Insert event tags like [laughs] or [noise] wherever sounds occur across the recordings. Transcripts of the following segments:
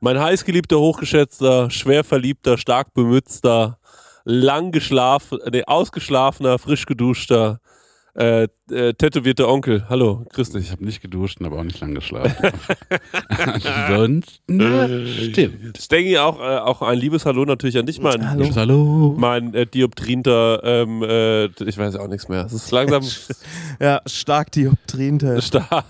Mein heißgeliebter, hochgeschätzter, schwer verliebter, stark bemützter, lang geschlafen, nee, ausgeschlafener, frisch geduschter, äh, äh, tätowierter Onkel. Hallo, grüß Ich dich. habe nicht geduscht, aber auch nicht lang geschlafen. Ansonsten stimmt. Stengi, auch, äh, auch ein liebes Hallo natürlich an dich, mein, Hallo. Hallo. mein äh, dioptrinter, ähm, äh, ich weiß auch nichts mehr. Es ist langsam [laughs] Ja, stark Dioptrien-Test. [laughs] stark.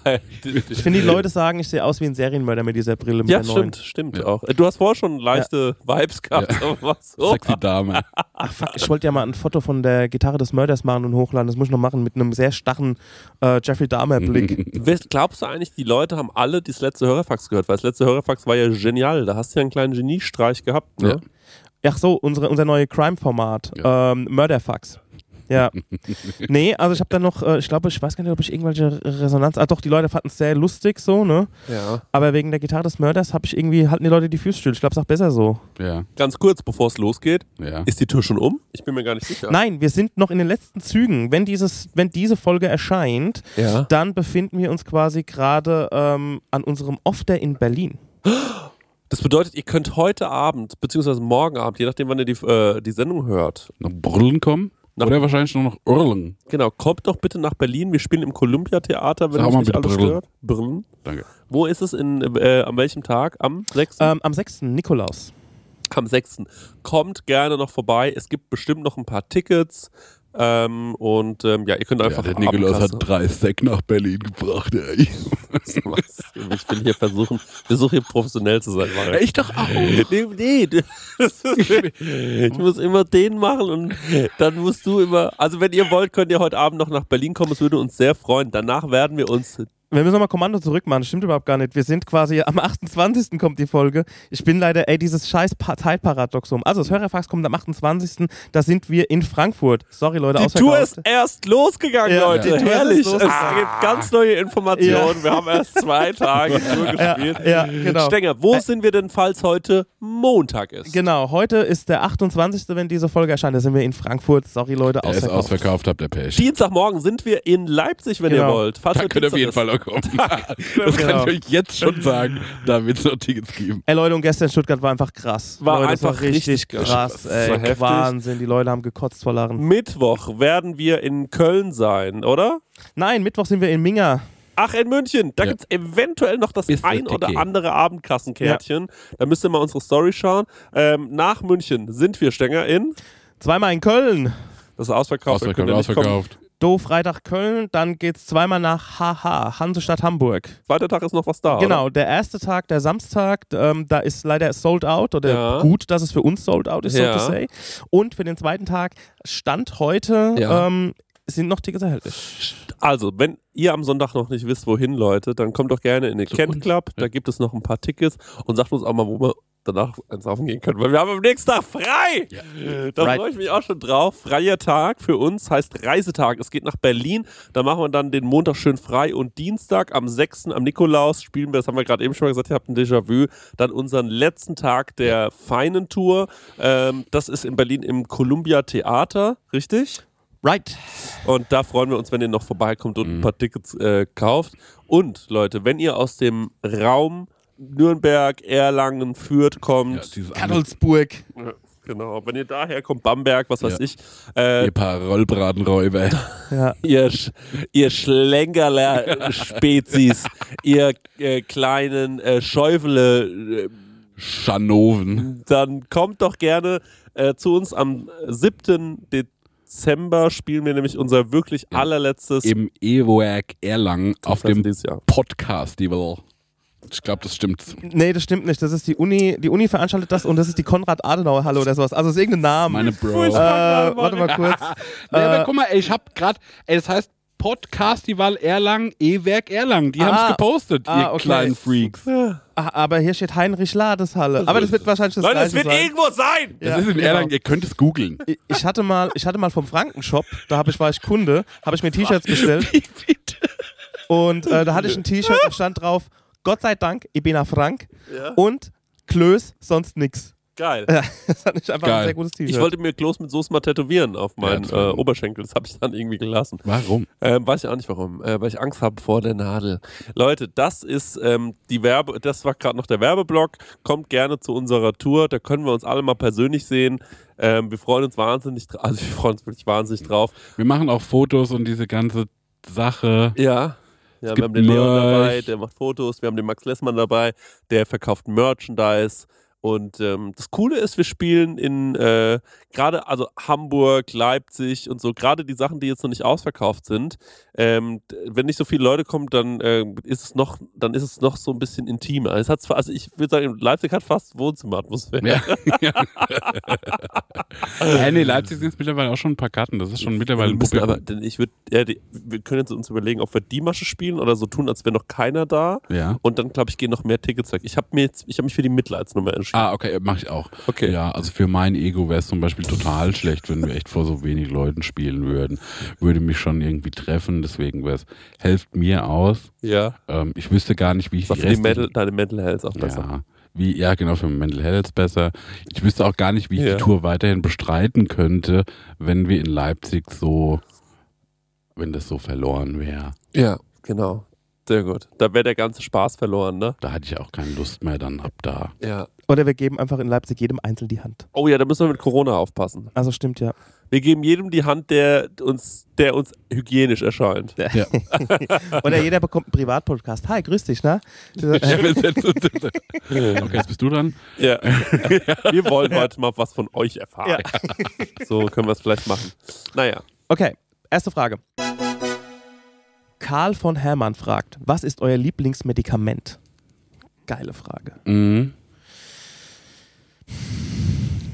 Ich finde, die Leute sagen, ich sehe aus wie ein Serienmörder mit dieser Brille mit Ja, der neuen. stimmt, stimmt Ja. auch. Äh, Du hast vorher schon leichte Vibes gehabt, Ja. aber was so. Sexy Dame. Ach, fuck, ich wollte ja mal ein Foto von der Gitarre des Mörders machen und hochladen. Das muss ich noch machen mit einem sehr starren äh, Jeffrey Dahmer-Blick. [laughs] Glaubst du eigentlich, die Leute haben alle das letzte Hörerfax gehört? Weil das letzte Hörerfax war ja genial. Da hast du ja einen kleinen Geniestreich gehabt. Ne? Ja. Ach so, unsere, unser neue Crime-Format. Ja. Ähm, Murderfax. Ja. [laughs] nee, also ich habe dann noch, äh, ich glaube, ich weiß gar nicht, ob ich irgendwelche Resonanz. Ah, doch, die Leute fanden es sehr lustig so, ne? Ja. Aber wegen der Gitarre des Mörders habe ich irgendwie, halten die Leute die Füße still. Ich glaube, es ist auch besser so. Ja, Ganz kurz, bevor es losgeht, ja. ist die Tür schon um? Ich bin mir gar nicht sicher. Nein, wir sind noch in den letzten Zügen. Wenn, dieses, wenn diese Folge erscheint, Ja. dann befinden wir uns quasi gerade ähm, an unserem Off-Day in Berlin. Das bedeutet, ihr könnt heute Abend, beziehungsweise morgen Abend, je nachdem, wann ihr die, äh, die Sendung hört, Noch Brüllen kommen? Nach- Oder wahrscheinlich nur noch Urlen. genau, kommt doch bitte nach Berlin. Wir spielen im Columbia-Theater, wenn Sag euch nicht alles Brüllen. stört. Brüllen. Danke. Wo ist es? In, äh, an welchem Tag? Am 6. Ähm, am 6. Nikolaus. am 6. Kommt gerne noch vorbei. Es gibt bestimmt noch ein paar Tickets. Ähm, und ähm, ja, ihr könnt einfach ja, der Nikolaus hat drei Sek nach Berlin gebracht, ey. [laughs] Ich will hier versuchen, versuche hier professionell zu sein. Marek. Ich doch auch. Nee, nee, [laughs] [laughs] ich muss immer den machen und dann musst du immer, also wenn ihr wollt, könnt ihr heute Abend noch nach Berlin kommen, es würde uns sehr freuen. Danach werden wir uns, Wir müssen nochmal Kommando zurückmachen. Stimmt überhaupt gar nicht. Wir sind quasi am 28. kommt die Folge. Ich bin leider, ey, dieses scheiß Pa- Zeitparadoxum. Also, das Hörerfax kommt am 28. Da sind wir in Frankfurt. Sorry, Leute, die ausverkauft. Tour ist erst losgegangen, Ja, Leute. ist Herrlich. Es losgegangen. gibt ganz neue Informationen. Wir haben erst zwei Tage Tour [laughs] gespielt. ja, genau. Stenger, wo sind wir denn, falls heute Montag ist? Genau, heute ist der 28., wenn diese Folge erscheint. Da sind wir in Frankfurt. Sorry, Leute, Er ist ausverkauft. ausverkauft, habt ihr Pech. Dienstagmorgen sind wir in Leipzig, wenn ihr Genau. wollt. Falls Da könnt ihr auf jeden Fall kommen. [laughs] Das Genau. kann ich euch jetzt schon sagen. Da wird es noch Tickets geben. Ey Leute, und gestern in Stuttgart war einfach krass. War Leute, einfach richtig, richtig krass. krass. Das war Ey, heftig. Wahnsinn, die Leute haben gekotzt vor Lachen. Mittwoch werden wir in Köln sein, oder? Nein, Mittwoch sind wir in Minga. Ach, in München. Da Ja. gibt es eventuell noch das Ist ein oder andere Abendkassenkärtchen. Da müsst ihr mal unsere Story schauen. Ähm, nach München sind wir Stänger in. Zweimal in Köln. Das ist ausverkauft. Ausverkauft, ausverkauft. Do Freitag Köln, dann geht's zweimal nach HH, Hansestadt Hamburg. Zweiter Tag ist noch was da. Genau, Oder? der erste Tag, der Samstag, ähm, da ist leider sold out oder Ja. gut, dass es für uns sold out ist, Ja. so to say. Und für den zweiten Tag, Stand heute, Ja. ähm, sind noch Tickets erhältlich. Also, wenn ihr am Sonntag noch nicht wisst, wohin, Leute, dann kommt doch gerne in den Zu Kent. Club. Da gibt es noch ein paar Tickets und sagt uns auch mal, wo wir danach ins Saufen gehen können. Weil wir haben am nächsten Tag frei. Da Right. freue ich mich auch schon drauf. Freier Tag für uns heißt Reisetag. Es geht nach Berlin. Da machen wir dann den Montag schön frei und Dienstag am 6. am Nikolaus spielen wir, das haben wir gerade eben schon mal gesagt, ihr habt ein Déjà-vu, dann unseren letzten Tag der feinen Tour. Ähm, das ist in Berlin im Columbia Theater, richtig? Right. Und da freuen wir uns, wenn ihr noch vorbeikommt und Mhm. ein paar Tickets äh, kauft. Und Leute, wenn ihr aus dem Raum Nürnberg, Erlangen, Fürth Ja, kommt, dieses andere, Kadelsburg. genau, wenn ihr daher kommt, Bamberg, was weiß Ja. ich, äh, ihr paar Rollbratenräuber. [laughs] Ja. ihr, Sch ihr Schlenkerler-Spezies, [laughs] ihr äh, kleinen äh, Schäufele, äh, Schanoven. dann kommt doch gerne äh, zu uns am 7. Dezember spielen wir nämlich unser wirklich Ja. allerletztes Im E-Werk Erlangen auf dem dieses Jahr. Ich glaube, das stimmt. Nee, das stimmt nicht. Das ist die Uni, die Uni veranstaltet das und das ist die Konrad-Adenauer-Halle oder sowas. Also ist irgendein Name. Meine Bro. äh, warte mal kurz. [laughs] Nee, aber Äh, guck mal, ey, ich hab grad, ey, das heißt Podcast-Festival Erlangen, E-Werk Erlangen. Die Ah. haben's gepostet, Ah, ihr okay. kleinen Freaks. Ah, aber hier steht Heinrich Ladeshalle. Aber das wird wahrscheinlich das Leute, es gleiche wird sein. irgendwo sein! Das Ja, ist in genau. Erlangen, ihr könnt es googeln. Ich- hatte mal, ich hatte mal vom Frankenshop, da hab ich, war ich Kunde, habe ich mir T-Shirts [laughs] bestellt. Und äh, da hatte ich ein T-Shirt und stand drauf, Gott sei Dank, ich bin a Frank Ja. und Klöß, sonst nix. Geil. Ja, [laughs] das fand ich einfach Geil. ein sehr gutes T-Shirt. Ich wollte mir Klos mit Soße mal tätowieren auf meinen das äh, Oberschenkel. Das habe ich dann irgendwie gelassen. Warum? Ähm, weiß ich auch nicht warum, äh, weil ich Angst habe vor der Nadel. Leute, das ist ähm, die Werbe, das war gerade noch der Werbeblock. Kommt gerne zu unserer Tour, da können wir uns alle mal persönlich sehen. Ähm, wir freuen uns wahnsinnig, also wir freuen uns wirklich wahnsinnig drauf. Wir machen auch Fotos und diese ganze Sache. Ja. Ja, wir haben den Leon Merch. dabei, der macht Fotos, wir haben den Max Lessmann dabei, der verkauft Merchandise. Und ähm, das Coole ist, wir spielen in äh, gerade, also Hamburg, Leipzig und so, gerade die Sachen, die jetzt noch nicht ausverkauft sind. Ähm, wenn nicht so viele Leute kommen, dann äh, ist es noch, dann ist es noch so ein bisschen intimer. Es hat zwar, also ich würde sagen, Leipzig hat fast Wohnzimmeratmosphäre. Ja. [laughs] ja. nee, Leipzig sind jetzt mittlerweile auch schon ein paar Karten. Das ist schon mittlerweile ein müssen aber, denn ich würde, ja, die- wir können jetzt uns überlegen, ob wir die Masche spielen oder so tun, als wäre noch keiner da. Ja. Und dann, glaube ich, gehen noch mehr Tickets weg. Ich habe mir jetzt, ich habe mich für die Mitleidsnummer entschieden. Ah, okay, mache ich auch. Okay. Ja, also für mein Ego wäre es zum Beispiel total schlecht, wenn wir echt vor so wenig Leuten spielen würden. Würde mich schon irgendwie treffen, deswegen wäre es, helft mir aus. Ja. Ähm, ich wüsste gar nicht, wie ich war die die Metal, deine Mental Health auch besser. Ja, wie, ja, genau, für Mental Health besser. Ich wüsste auch gar nicht, wie ich Ja. die Tour weiterhin bestreiten könnte, wenn wir in Leipzig so, wenn das so verloren wäre. Ja, genau. Sehr gut. Da wäre der ganze Spaß verloren, ne? Da hatte ich auch keine Lust mehr dann ab da. Ja. Oder wir geben einfach in Leipzig jedem einzeln die Hand. Oh ja, da müssen wir mit Corona aufpassen. Also stimmt ja. Wir geben jedem die Hand, der uns, der uns hygienisch erscheint. Ja. [laughs] Oder jeder bekommt einen Privatpodcast. Hi, grüß dich, ne? [laughs] okay, jetzt bist du dran. Ja. [laughs] wir wollen heute mal was von euch erfahren. So können wir es vielleicht machen. Naja. Okay, erste Frage. Karl von Hermann fragt, was ist euer Lieblingsmedikament? Geile Frage. Mhm.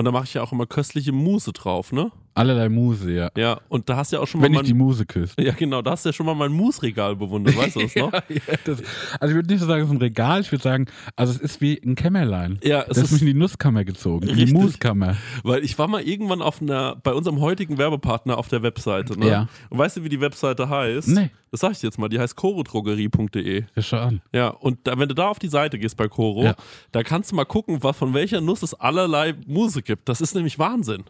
Und da mache ich ja auch immer köstliche Mousse drauf, ne? allerlei Muse, ja. Ja, und da hast du ja auch schon Wenn mal ich die Muse küsst. Ja, genau, da hast du ja schon mal mein Mousse-Regal bewundert, weißt du das [laughs] noch? Ja, das, also ich würde nicht so sagen, es ist ein Regal, ich würde sagen, also es ist wie ein Kämmerlein. Ja, Das es ist mich in die Nusskammer gezogen, in die. Muskammer. weil ich war mal irgendwann auf einer, bei unserem heutigen Werbepartner auf der Webseite, ne? Ja. Und weißt du, wie die Webseite heißt? Nee. Das sag ich jetzt mal, die heißt chorodrogerie.de. Ja, schau an. Ja, und da, wenn du da auf die Seite gehst bei Coro, Ja. da kannst du mal gucken, was, von welcher Nuss es allerlei Mousse gibt. Das ist nämlich Wahnsinn.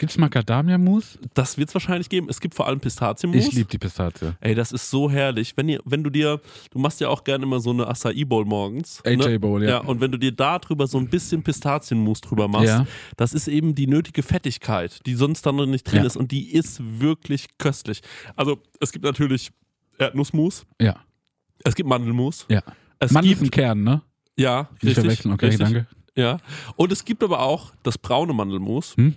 Gibt's Macadamia-Mus? Das wird es wahrscheinlich geben. Es gibt vor allem Pistazienmus. Ich liebe die Pistazie. Ey, das ist so herrlich. Wenn, ihr, wenn du dir, du machst ja auch gerne immer so eine Acai Bowl morgens. AJ ne? Bowl, ja. Ja, und wenn du dir da drüber so ein bisschen Pistazienmus drüber machst, Ja. das ist eben die nötige Fettigkeit, die sonst dann noch nicht drin Ja. ist. Und die ist wirklich köstlich. Also, es gibt natürlich Erdnussmus, Ja, es gibt Mandelmus. ja. Es Mann ist ein gibt, Kern, ne? ja, Nicht richtig, verwechseln, okay, richtig, danke. Ja. Und es gibt aber auch das braune Mandelmus. Hm?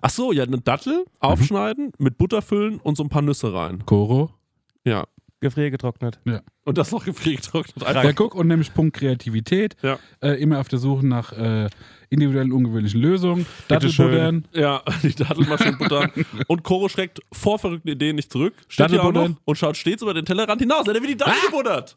Ach so, ja, eine Dattel aufschneiden, mit Butter füllen und so ein paar Nüsse rein. Koro. Ja. Gefriergetrocknet. Und das noch gefriergetrocknet. Ja, guck, und nämlich Punkt Kreativität. Ja. Äh, immer auf der Suche nach äh, individuellen, ungewöhnlichen Lösungen. Dattelbuddern. Ja, [laughs] die Dattelmaschinen buttern. [laughs] Und Koro schreckt vor verrückten Ideen nicht zurück. Steht hier auch noch und schaut stets über den Tellerrand hinaus. Er wird die Dattel gebuddert.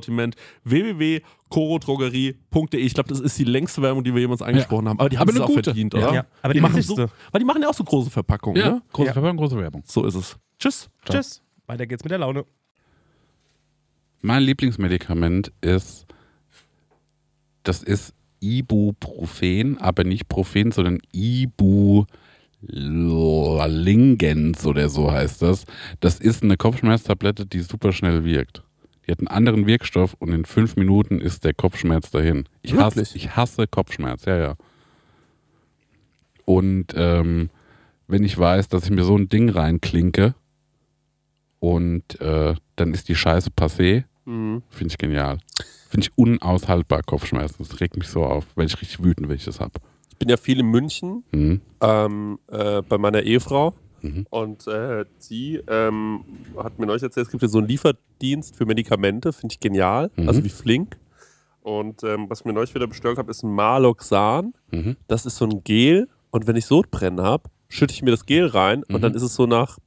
Koro-Sortiment www.korodrogerie.de. Ich glaube, das ist die längste Werbung, die wir jemals angesprochen haben, aber die haben Aber es auch gute. verdient, Ja. oder? Ja, aber die machen so, weil die machen ja auch so große Verpackungen, Ja, ne? große Ja. Verpackung, große Werbung. So ist es. Tschüss. Tschüss. Weiter geht's mit der Laune. Mein Lieblingsmedikament ist, das ist Ibuprofen, aber nicht Profen, sondern Ibulingens oder so heißt das. Das ist eine Kopfschmerztablette, die super schnell wirkt. Die hat einen anderen Wirkstoff und in fünf Minuten ist der Kopfschmerz dahin. Ich hasse, ich hasse Kopfschmerz, ja, ja. Und ähm, wenn ich weiß, dass ich mir so ein Ding reinklinke und äh, dann ist die Scheiße passé, Mhm. Finde ich genial. Finde ich unaushaltbar, Kopfschmerzen. Das regt mich so auf, weil ich richtig wütend, wenn ich das habe. Ich bin ja viel in München Mhm. ähm, äh, bei meiner Ehefrau. Mhm. Und äh, sie ähm, hat mir neulich erzählt, es gibt ja so einen Lieferdienst für Medikamente, finde ich genial, Mhm. also wie flink. Und ähm, was ich mir neulich wieder bestellt habe, ist ein Maloxan. Mhm. Das ist so ein Gel und wenn ich Sodbrennen habe, schütte ich mir das Gel rein und Mhm. dann ist es so nach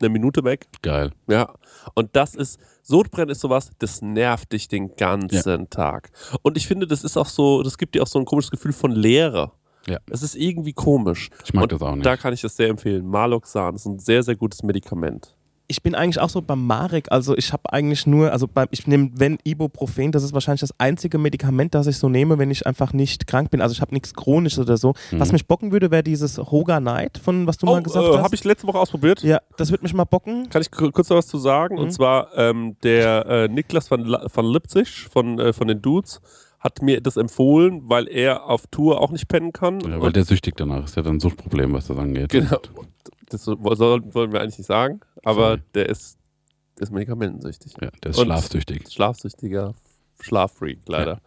einer Minute weg. Geil. Ja. Und das ist, Sodbrennen ist sowas, das nervt dich den ganzen Tag. Und ich finde, das ist auch so, das gibt dir auch so ein komisches Gefühl von Leere. Ja. Es ist irgendwie komisch. Ich mag Und das auch nicht. Da kann ich das sehr empfehlen. Maloxan ist ein sehr, sehr gutes Medikament. Ich bin eigentlich auch so beim Marek, also ich habe eigentlich nur, also beim, ich nehme, wenn Ibuprofen, das ist wahrscheinlich das einzige Medikament, das ich so nehme, wenn ich einfach nicht krank bin. Also ich habe nichts Chronisches oder so. Mhm. Was mich bocken würde, wäre dieses Hoga Night, von was du mal gesagt hast. habe Oh, äh, ich letzte Woche ausprobiert. ja, das wird mich mal bocken. Kann ich ku- kurz noch was zu sagen? Mhm. Und zwar ähm, der äh, Niklas van, La- van Lipzig von, äh, von den Dudes hat mir das empfohlen, weil er auf Tour auch nicht pennen kann. ja, weil der süchtig danach ist ja dann ein Suchtproblem, was das angeht. Genau. Das soll, wollen wir eigentlich nicht sagen, aber Sorry. der ist, ist medikamentensüchtig. Ja, der ist Und- schlafsüchtig. Schlafsüchtiger Schlaffreak, leider.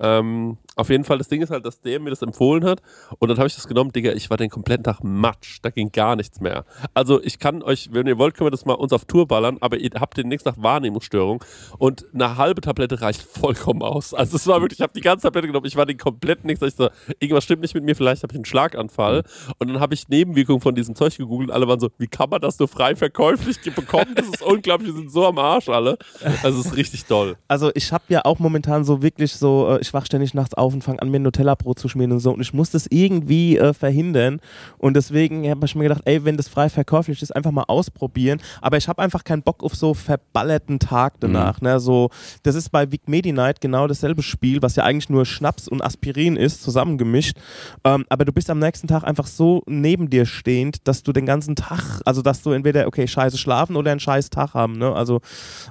Ähm, auf jeden Fall, das Ding ist halt, dass der mir das empfohlen hat und dann habe ich das genommen, Digga, ich war den kompletten Tag matsch, da ging gar nichts mehr. Also ich kann euch, wenn ihr wollt, können wir das mal uns auf Tour ballern, aber ihr habt den nächsten Tag Wahrnehmungsstörung und eine halbe Tablette reicht vollkommen aus. Also es war wirklich, ich habe die ganze Tablette genommen, ich war den kompletten nichts, ich so, irgendwas stimmt nicht mit mir, vielleicht habe ich einen Schlaganfall und dann habe ich Nebenwirkungen von diesem Zeug gegoogelt und alle waren so, wie kann man das nur frei verkäuflich bekommen? Das ist unglaublich, wir sind so am Arsch alle. Also es ist richtig toll. Also ich habe ja auch momentan so wirklich so, äh, ich wach ständig nachts auf und fange an, mir Nutella-Brot zu schmieren und so. Und ich muss das irgendwie äh, verhindern. Und deswegen habe ich mir gedacht, ey, wenn das frei verkäuflich ist, einfach mal ausprobieren, aber ich habe einfach keinen Bock auf so verballerten Tag danach, ne, so, das ist bei Vic Medi Night genau dasselbe Spiel, was ja eigentlich nur Schnaps und Aspirin ist, zusammengemischt, ähm, aber du bist am nächsten Tag einfach so neben dir stehend, dass du den ganzen Tag, also dass du entweder, okay, scheiße schlafen oder einen scheiß Tag haben, ne, also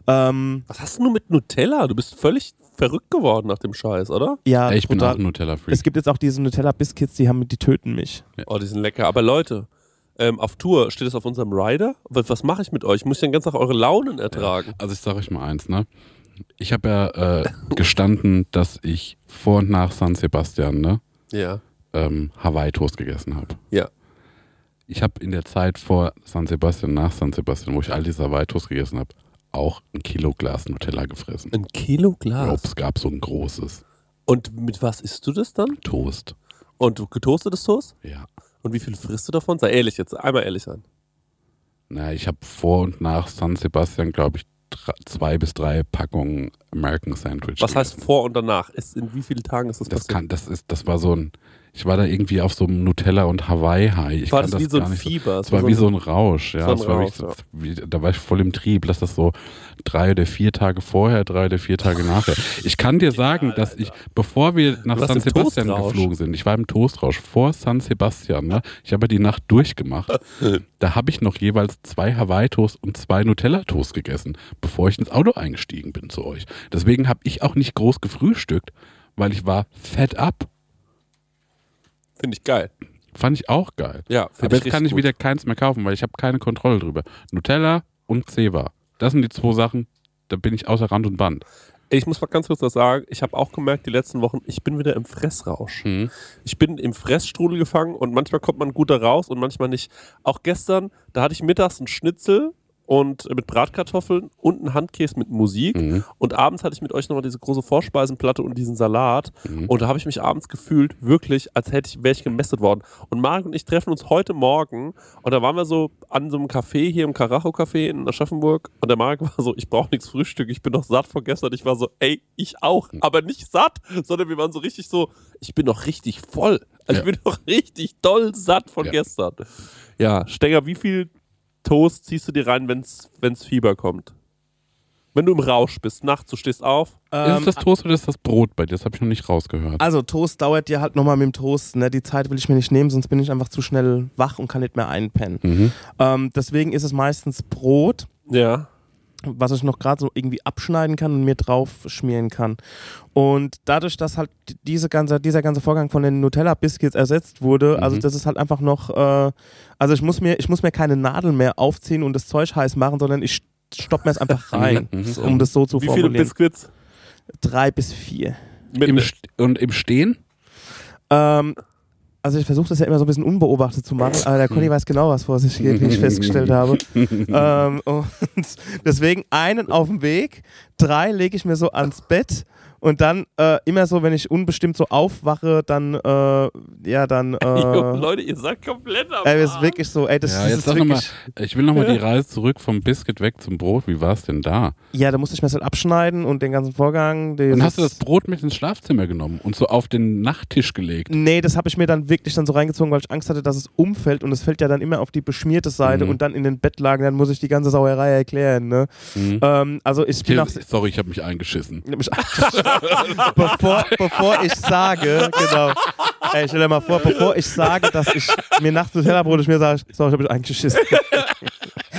ähm, Was hast du nur mit Nutella? Du bist völlig verrückt geworden nach dem Scheiß, oder? ja, ich bin brutal. auch ein Nutella-Freak. Es gibt jetzt auch diese Nutella-Biscuits, die haben, die töten mich. Oh, die sind lecker. Aber Leute, ähm, auf Tour steht es auf unserem Rider. Was, was mache ich mit euch? Muss ich den ganzen Tag eure Launen ertragen? Also ich sage euch mal eins, ne? Ich habe ja äh, [laughs] gestanden, dass ich vor und nach San Sebastian, ne? Ja. ähm, Hawaii-Toast gegessen habe. Ja. Ich habe in der Zeit vor San Sebastian, nach San Sebastian, wo ich all diese Hawaii-Toast gegessen habe, auch ein Kilo Glas Nutella gefressen. Ein Kilo Glas. es gab so ein großes Und mit was isst du das dann? Toast. Und du getoastetes Toast? Ja. Und wie viel frisst du davon? Sei ehrlich jetzt, einmal ehrlich sein. Na, ich habe vor und nach San Sebastian, glaube ich, zwei bis drei Packungen American Sandwich. Was heißt gegessen. vor und danach? Ist, in wie vielen Tagen ist das, das passiert? kann, das ist, das war so ein, Ich war da irgendwie auf so einem Nutella und Hawaii-High. Ich War kann das wie so ein Fieber? Es war wie so ein Rausch, ja. so war Rausch, wirklich wie, da war ich voll im Trieb. Lass das so drei oder vier Tage vorher, drei oder vier Tage nachher. Ich kann dir sagen, dass ich, bevor wir nach San Sebastian geflogen sind, ich war im Toastrausch vor San Sebastian, ne? Ich habe die Nacht durchgemacht. [laughs] da habe ich noch jeweils zwei Hawaii-Toast und zwei Nutella-Toast gegessen, bevor ich ins Auto eingestiegen bin zu euch. Deswegen habe ich auch nicht groß gefrühstückt, weil ich war fett ab. Finde ich geil. Fand ich auch geil. Ja, Aber jetzt kann ich gut. wieder keins mehr kaufen, weil ich habe keine Kontrolle drüber. Nutella und Ceva. Das sind die zwei Sachen, da bin ich außer Rand und Band. Ich muss mal ganz kurz was sagen. Ich habe auch gemerkt, die letzten Wochen, ich bin wieder im Fressrausch. Mhm. Ich bin im Fressstrudel gefangen und manchmal kommt man gut da raus und manchmal nicht. Auch gestern, da hatte ich mittags einen Schnitzel und mit Bratkartoffeln und einen Handkäse mit Musik. Mhm. Und abends hatte ich mit euch nochmal diese große Vorspeisenplatte und diesen Salat. Mhm. Und da habe ich mich abends gefühlt, wirklich, als hätte ich, wäre ich gemästet worden. Und Marc und ich treffen uns heute Morgen und da waren wir so an so einem Café hier im Karacho-Café in Aschaffenburg und der Marc [laughs] war so, ich brauche nichts Frühstück, ich bin doch satt von gestern. Ich war so, ey, ich auch. Aber nicht satt, sondern wir waren so richtig so, ich bin doch richtig voll. Also Ja. ich bin doch [laughs] richtig doll satt von Ja. gestern. Ja, Stenger, wie viel Toast ziehst du dir rein, wenn es Fieber kommt? Wenn du im Rausch bist, nachts, du stehst auf. ist Ähm, es das Toast oder ist das Brot bei dir? Das habe ich noch nicht rausgehört. Also Toast dauert dir halt nochmal mit dem Toast. Ne? Die Zeit will ich mir nicht nehmen, sonst bin ich einfach zu schnell wach und kann nicht mehr einpennen. Mhm. Ähm, deswegen ist es meistens Brot, Ja. Was ich noch gerade so irgendwie abschneiden kann und mir drauf schmieren kann. Und dadurch, dass halt diese ganze, dieser ganze Vorgang von den Nutella-Biscuits ersetzt wurde, Mhm. also das ist halt einfach noch, äh, also ich muss mir, ich muss mir keine Nadel mehr aufziehen und das Zeug heiß machen, sondern ich stopp mir es einfach [laughs] rein, Mhm. um das so zu Wie viele formulieren. Biscuits? Drei bis vier. Im St und im Stehen? Ähm, also ich versuche das ja immer so ein bisschen unbeobachtet zu machen, aber der Conny weiß genau, was vor sich geht, wie ich festgestellt habe. [laughs] ähm, und deswegen einen auf dem Weg, drei lege ich mir so ans Bett und dann äh, immer so, wenn ich unbestimmt so aufwache, dann, äh, ja, dann, [laughs] Jo, äh, Leute, ihr seid komplett am ey, das ist wirklich so, ey, das, Ja, das jetzt ist wirklich, ich will nochmal die Reise zurück vom Biscuit weg zum Brot. Wie war es denn da? ja, da musste ich mir das halt abschneiden und den ganzen Vorgang. Dann hast du das Brot mit ins Schlafzimmer genommen und so auf den Nachttisch gelegt. Nee, das habe ich mir dann wirklich dann so reingezogen, weil ich Angst hatte, dass es umfällt und es fällt ja dann immer auf die beschmierte Seite Mhm. und dann in den Bettlagen, dann muss ich die ganze Sauerei erklären, ne? Mhm. Ähm, also ich bin Sorry, ich habe mich eingeschissen. [laughs] bevor, bevor ich sage, genau. Ey, stell dir mal vor, bevor ich sage, dass ich mir nachts Nutella-Brot ich mir sage, sorry, ich habe mich eingeschissen.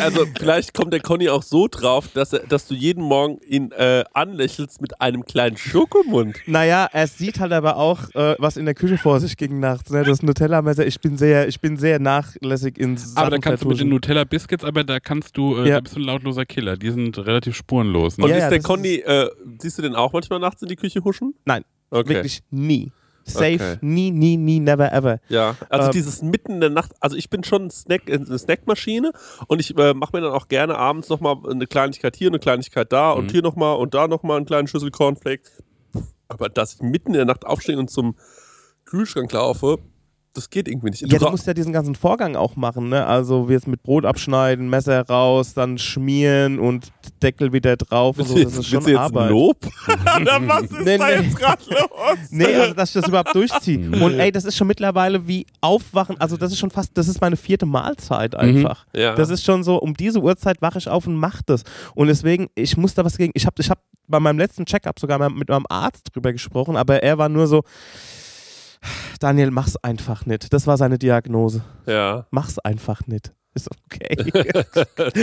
Also [laughs] vielleicht kommt der Conny auch so drauf, dass, er, dass du jeden Morgen ihn äh, anlächelst mit einem kleinen Schokomund. Naja, er sieht halt aber auch, äh, was in der Küche vor sich ging nachts. Ne? Das Nutella-Messer, ich bin sehr, ich bin sehr nachlässig ins Aber da kannst du mit den Sachenvertuschen. Nutella Biscuits, aber da kannst du, äh, Ja. da bist du ein lautloser Killer. Die sind relativ spurenlos. Und Ne? Ja, ist ja, der Conny, äh, siehst du den auch manchmal nachts in die Küche huschen? Nein, Okay. wirklich nie. Safe, Okay. nie, nie, nie, never ever. Ja, also Ähm, dieses mitten in der Nacht, also ich bin schon ein Snack, eine Snackmaschine und ich äh, mache mir dann auch gerne abends nochmal eine Kleinigkeit hier, eine Kleinigkeit da und Mhm. hier nochmal und da nochmal einen kleinen Schüssel Cornflakes. Aber dass ich mitten in der Nacht aufstehe und zum Kühlschrank laufe, das geht irgendwie nicht. Ja, du ra- musst ja diesen ganzen Vorgang auch machen, ne? Also wie jetzt mit Brot abschneiden, Messer raus, dann schmieren und Deckel wieder drauf und so. Das ist schon du jetzt Arbeit. Lob? [laughs] Oder was ist Nee, da nee. jetzt gerade los? Nee, also dass ich das überhaupt durchziehe. Und ey, das ist schon mittlerweile wie Aufwachen. Also das ist schon fast, das ist meine vierte Mahlzeit einfach. Ja. Das ist schon so, um diese Uhrzeit wache ich auf und mache das. Und deswegen, ich muss da was gegen. Ich habe ich hab bei meinem letzten Checkup sogar mit meinem Arzt drüber gesprochen, aber er war nur so, Daniel, mach's einfach nicht. Das war seine Diagnose. ja. Mach's einfach nicht. Ist okay.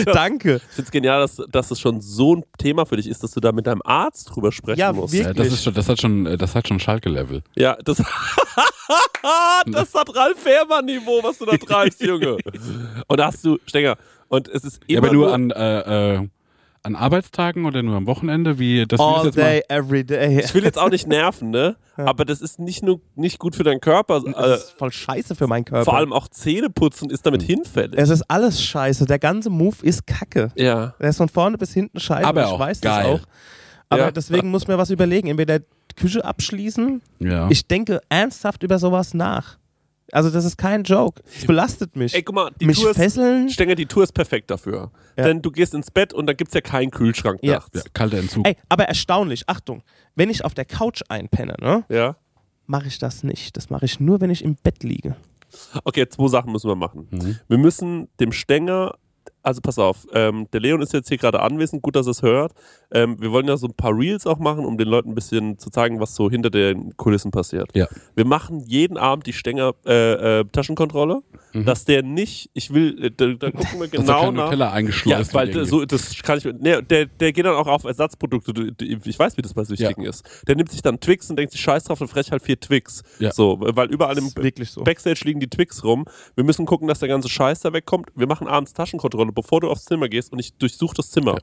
[laughs] Danke. Ich finde es genial, dass, dass es schon so ein Thema für dich ist, dass du da mit deinem Arzt drüber sprechen Ja, musst. wirklich. Ja, das, ist schon, das hat schon, äh, das hat schon Schalke-Level. Ja, das, [laughs] das hat Ralf Fährmann-Niveau, was du da treibst, Junge. [laughs] Und da hast du, Stenger, und es ist Ja, immer aber nur nur, an, äh, äh, an Arbeitstagen oder nur am Wochenende? Wie, das All day, jetzt every day. ich will jetzt auch nicht [laughs] nerven, ne? Aber das ist nicht nur nicht gut für deinen Körper, äh, Das ist voll scheiße für meinen Körper. vor allem auch Zähneputzen ist damit hinfällig. es ist alles scheiße. Der ganze Move ist kacke. ja. Der ist von vorne bis hinten scheiße. Aber ich auch weiß geil. das auch. Aber Ja. deswegen muss mir was überlegen. Entweder Küche abschließen. mal? Ja. Ich denke ernsthaft über sowas nach. Also das ist kein Joke. Es belastet mich. Ey, guck mal, die mich Tour ist, fesseln. Stenger, die Tour ist perfekt dafür. Ja. Denn du gehst ins Bett und da gibt es ja keinen Kühlschrank Ja. nachts. ja, kalter Entzug. Ey, aber erstaunlich. Achtung. Wenn ich auf der Couch einpenne, ne? Ja. mache ich das nicht. Das mache ich nur, wenn ich im Bett liege. Okay, zwei Sachen müssen wir machen. Mhm. Wir müssen dem Stänger, also pass auf, ähm, der Leon ist jetzt hier gerade anwesend, gut, dass er es hört. Ähm, wir wollen ja so ein paar Reels auch machen, um den Leuten ein bisschen zu zeigen, was so hinter den Kulissen passiert. Ja. Wir machen jeden Abend die Stänger äh, äh, Taschenkontrolle, dass der nicht, ich will, äh, da, da gucken wir [laughs] Dass da genau nach. Nutella Ja, eingeschleust weil wird so, das kann ich. Nee, der, der geht dann auch auf Ersatzprodukte. Du- du- Ich weiß, wie das bei Süchtigen ist. Der nimmt sich dann Twix und denkt sich Scheiß drauf und frech halt vier Twix. Ja. So, weil überall im so. Backstage liegen die Twix rum. Wir müssen gucken, dass der ganze Scheiß da wegkommt. Wir machen abends Taschenkontrolle, bevor du aufs Zimmer gehst und ich durchsuche das Zimmer.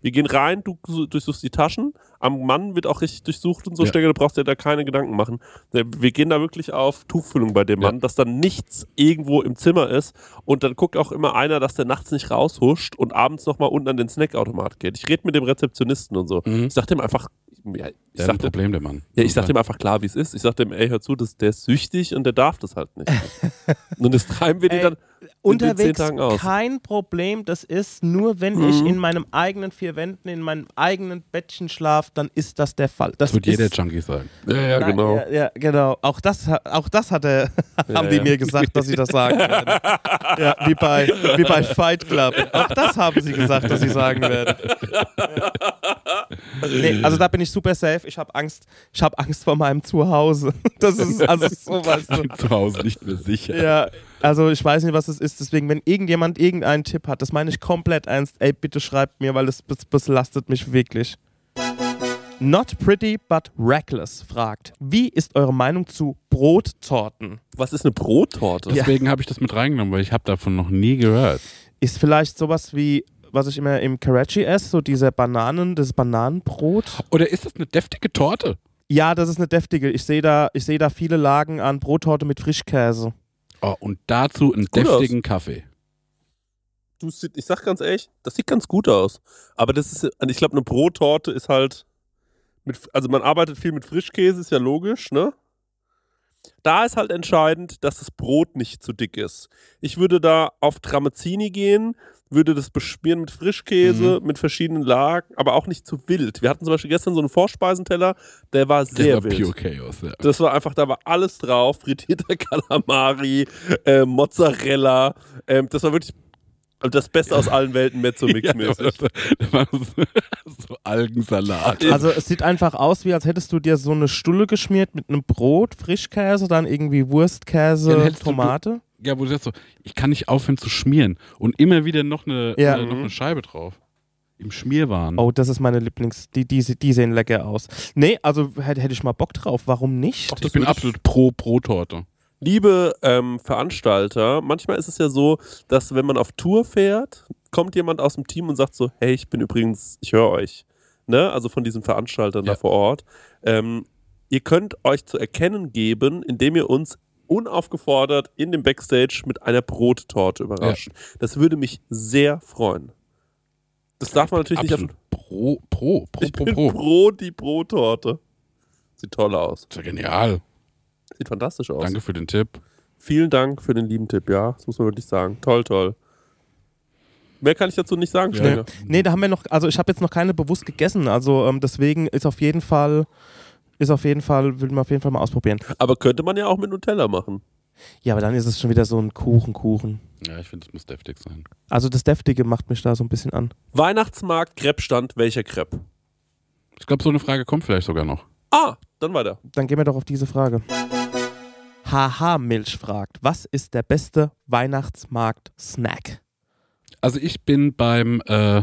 Wir gehen rein, du su- durchsuchst die Taschen. Am Mann wird auch richtig durchsucht und so. Ja. Stenger, du brauchst dir da keine Gedanken machen. Wir gehen da wirklich auf Tuchfüllung bei dem Ja. Mann, dass dann nichts irgendwo im Zimmer ist. Und dann guckt auch immer einer, dass der nachts nicht raushuscht und abends nochmal unten an den Snackautomat geht. Ich rede mit dem Rezeptionisten und so. Mhm. Ich sag dem einfach, ja, ich sag ein dem, Problem, der Mann. ja, ich sag dem einfach klar, wie es ist. Ich sag dem, ey, hör zu, das, der ist süchtig und der darf das halt nicht. [laughs] und das treiben wir die Ey, dann den zehn Unterwegs kein Problem. Das ist nur, wenn ich in meinem eigenen vier Wänden, in meinem eigenen Bettchen schlafe, dann ist das der Fall. Das Das wird ist, jeder Junkie sagen. Ja, ja, Nein, genau. Ja, ja, genau. Auch das, auch das hatte, haben die ja. mir gesagt, dass sie das sagen werden. ja, wie bei, wie bei Fight Club. Auch das haben sie gesagt, dass sie sagen werden. Ja. [laughs] Nee, also da bin ich super safe. Ich habe Angst, ich habe Angst vor meinem Zuhause. [laughs] Das ist also [laughs] so, weißt du. Zu Hause nicht mehr sicher. Ja, also ich weiß nicht, was es ist. Deswegen, wenn irgendjemand irgendeinen Tipp hat, das meine ich komplett ernst. Ey, bitte schreibt mir, weil das, das belastet mich wirklich. Not pretty but reckless fragt, wie ist eure Meinung zu Brottorten? Was ist eine Brottorte? Deswegen habe ich das mit reingenommen, weil ich habe davon noch nie gehört. Ist vielleicht sowas wie, was ich immer im Karachi esse, so dieser Bananen, das Bananenbrot? Oder ist das eine deftige Torte? Ja, das ist eine deftige. Ich sehe da, ich sehe da viele Lagen an Brottorte mit Frischkäse. Oh, und dazu einen gut deftigen Kaffee. Du, ich sag ganz ehrlich, das sieht ganz gut aus. Aber das ist, ich glaube, eine Brottorte ist halt, mit, also man arbeitet viel mit Frischkäse, ist ja logisch, ne? Da ist halt entscheidend, dass das Brot nicht zu dick ist. Ich würde da auf Tramezzini gehen, würde das beschmieren mit Frischkäse, mit verschiedenen Lagen, aber auch nicht zu wild. Wir hatten zum Beispiel gestern so einen Vorspeisenteller, der war Der sehr war wild. pure Chaos, ja. Das war einfach, da war alles drauf. Frittierter [laughs] Kalamari, äh, Mozzarella. Ähm, das war wirklich das Beste aus allen Welten, [laughs] Ja, Mezzo-Mix-mäßig. das war so, [laughs] so Algensalat. Also es sieht einfach aus, wie als hättest du dir so eine Stulle geschmiert mit einem Brot, Frischkäse, dann irgendwie Wurstkäse, Ja, dann hättest du- Tomate. Ja, wo du sagst so, ich kann nicht aufhören zu schmieren. Und immer wieder noch eine, Ja. eine, noch eine Scheibe drauf. Im Schmierwaren. Oh, das ist meine Lieblings. Die, die, die sehen lecker aus. Nee, also hätte hätte ich mal Bock drauf. Warum nicht? Ach, ich bin absolut pro Pro-Torte. Liebe ähm, Veranstalter, manchmal ist es ja so, dass wenn man auf Tour fährt, kommt jemand aus dem Team und sagt so, hey, ich bin übrigens, ich höre euch. Ne? Also von diesen Veranstaltern Ja. da vor Ort. Ähm, ihr könnt euch zu erkennen geben, indem ihr uns unaufgefordert in dem Backstage mit einer Brottorte überrascht. Das würde mich sehr freuen. Das darf man natürlich Absolut nicht pro, pro, auf. pro, Ich pro, bin pro. pro die Brottorte. Sieht toll aus. Ist ja genial. Sieht fantastisch aus. Danke für den Tipp. Vielen Dank für den lieben Tipp, ja. Das muss man wirklich sagen. Toll, toll. Mehr kann ich dazu nicht sagen, Ja. Nee, da haben wir noch, also ich habe jetzt noch keine bewusst gegessen. Also ähm, deswegen ist auf jeden Fall, ist auf jeden Fall, will man auf jeden Fall mal ausprobieren. Aber könnte man ja auch mit Nutella machen. Ja, aber dann ist es schon wieder so ein Kuchen, Kuchen. Ja, ich finde, es muss deftig sein. Also das Deftige macht mich da so ein bisschen an. Weihnachtsmarkt, Crepe-Stand, welcher Crepe? Ich glaube, so eine Frage kommt vielleicht sogar noch. Ah, dann weiter. Dann gehen wir doch auf diese Frage. Haha Milch fragt, was ist der beste Weihnachtsmarkt-Snack? Also ich bin beim, äh,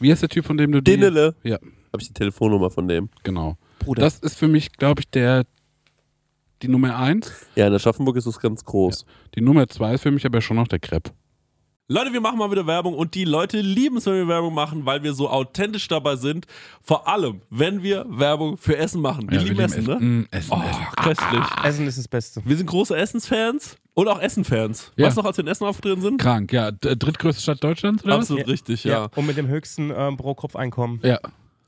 wie heißt der Typ, von dem du die... Dinnele. Ja, Habe ich die Telefonnummer von dem. genau. Bruder, Das ist für mich, glaube ich, der die Nummer eins. Ja, in der Schaffenburg ist es ganz groß. Die Nummer zwei ist für mich aber schon noch der Crepe. Leute, wir machen mal wieder Werbung und die Leute lieben es, wenn wir Werbung machen, weil wir so authentisch dabei sind. Vor allem, wenn wir Werbung für Essen machen. Wir Ja, lieben Essen, ne? Mm, Essen, Oh, Essen. köstlich. Essen ist das Beste. Wir sind große Essensfans und auch Essenfans. Ja. Weißt du noch, als wir in Essen aufgetreten sind? Krank, ja. Drittgrößte Stadt Deutschlands, oder? Absolut richtig, ja. Und mit dem höchsten ähm, Pro-Kopf-Einkommen. Ja.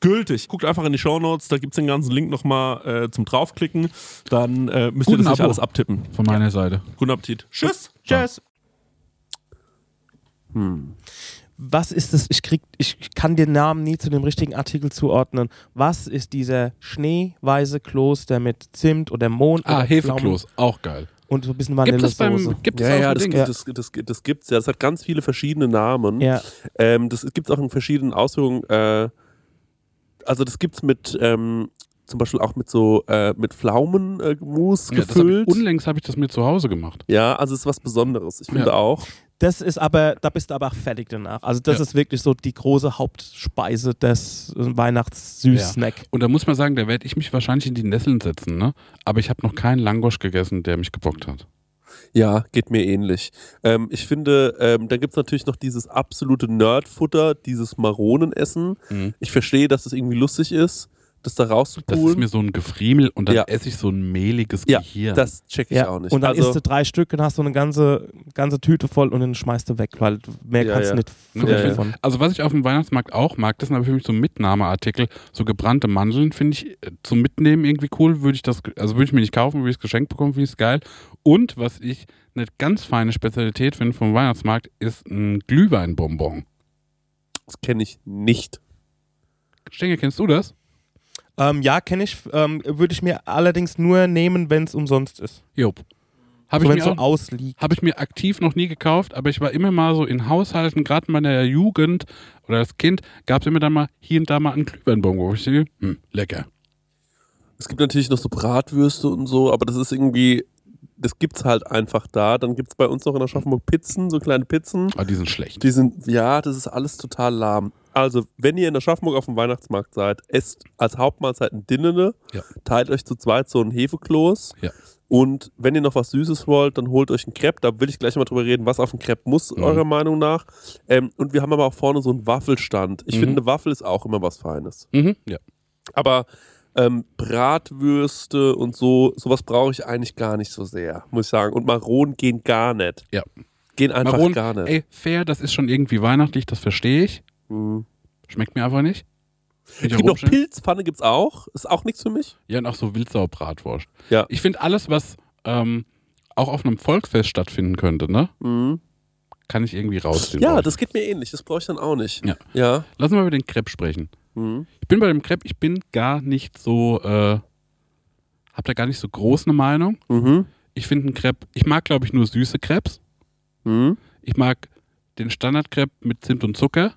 gültig. Guckt einfach in die Shownotes, da gibt's den ganzen Link nochmal äh, zum draufklicken. Dann äh, müsst ihr Guten das nicht Abo. alles abtippen. Von meiner Seite. Guten Appetit. Tschüss. Tschüss. Was ist das? Ich, krieg, ich kann den Namen nie zu dem richtigen Artikel zuordnen. Was ist dieser schneeweiße Kloster mit Zimt oder Mond? Ah, oder Hefekloß. Auch geil. Und so ein bisschen Gibt es Vanillesoße. gibt es Ja, auch ja, das, Ding? gibt, das, das, das gibt's ja. Das hat ganz viele verschiedene Namen. Ja. Ähm, das gibt es auch in verschiedenen Ausführungen. Äh, also das gibt's mit ähm, zum Beispiel auch mit so äh, mit Pflaumenmus Ja, das hab gefüllt. ich, unlängst habe ich das mir zu Hause gemacht. ja, also es ist was Besonderes. Ich finde Ja. auch. Das ist aber, da bist du aber auch fertig danach. Also das Ja. ist wirklich so die große Hauptspeise des äh, Weihnachts-Süß-Snack. Und da muss man sagen, da werde ich mich wahrscheinlich in die Nesseln setzen, ne? Aber ich habe noch keinen Langosch gegessen, der mich gebockt hat. Ja, geht mir ähnlich. Ähm, ich finde, ähm, dann gibt es natürlich noch dieses absolute Nerdfutter, dieses Maronenessen. Mhm. Ich verstehe, dass es irgendwie lustig ist, das da Das rauszupulen. ist mir so ein Gefriemel und dann Ja. esse ich so ein mehliges ja, Gehirn. das check ich Ja, auch nicht. und dann also, isst du drei Stück und hast so eine ganze, ganze Tüte voll und dann schmeißt du weg, weil mehr Ja, kannst ja. du nicht Ja, wirklich ja. davon. Also was ich auf dem Weihnachtsmarkt auch mag, das sind aber für mich so Mitnahmeartikel. So gebrannte Mandeln finde ich äh, zum Mitnehmen irgendwie cool. Würde ich das, also würde ich mir nicht kaufen, würde ich es geschenkt bekommen, finde ich es geil. Und was ich eine ganz feine Spezialität finde vom Weihnachtsmarkt, ist ein Glühweinbonbon. das kenne ich nicht. Stenge, kennst du das? Ähm, ja, kenne ich. Ähm, Würde ich mir allerdings nur nehmen, wenn es umsonst ist. Job. Habe So, ich, wenn es mir so auch- ausliegt. hab ich mir aktiv noch nie gekauft, aber ich war immer mal so in Haushalten, gerade in meiner Jugend oder als Kind, gab es immer dann mal hier und da mal einen Glühweinbonbon. wo Ich sehe, hm, lecker. Es gibt natürlich noch so Bratwürste und so, aber das ist irgendwie, das gibt's halt einfach da. Dann gibt's bei uns noch in Aschaffenburg Pizzen, so kleine Pizzen. Ah, die sind schlecht. Die sind, ja, das ist alles total lahm. Also, wenn ihr in Aschaffenburg auf dem Weihnachtsmarkt seid, esst als Hauptmahlzeit ein Dinnene, Ja. teilt euch zu zweit so ein Hefekloß. Ja. Und wenn ihr noch was Süßes wollt, dann holt euch einen Crepe. Da will ich gleich mal drüber reden, was auf ein Crepe muss, Mhm. eurer Meinung nach. Ähm, und wir haben aber auch vorne so einen Waffelstand. Ich Mhm. finde, eine Waffel ist auch immer was Feines. Mhm. Ja. Aber ähm, Bratwürste und so, sowas brauche ich eigentlich gar nicht so sehr, muss ich sagen. Und Maronen gehen gar nicht. Ja. Gehen einfach Maronen, gar nicht. ey, fair, das ist schon irgendwie weihnachtlich, das verstehe ich. Mhm. Schmeckt mir einfach nicht. Ich Es gibt noch. Pilzpfanne, gibt's auch. Ist auch nichts für mich. Ja, und auch so Wildsau-Bratwurst. Ja. Ich finde alles, was ähm, auch auf einem Volksfest stattfinden könnte, ne? Mhm. Kann ich irgendwie rausziehen. Ja, das geht mir ähnlich. Das brauche ich dann auch nicht. Ja. Ja. Lass uns mal über den Crepe sprechen. Mhm. Ich bin bei dem Crepe, ich bin gar nicht so, äh, hab da gar nicht so groß eine Meinung. Mhm. Ich finde einen Crepe, ich mag glaube ich nur süße Crepes. Mhm. Ich mag den Standard-Crepe mit Zimt und Zucker.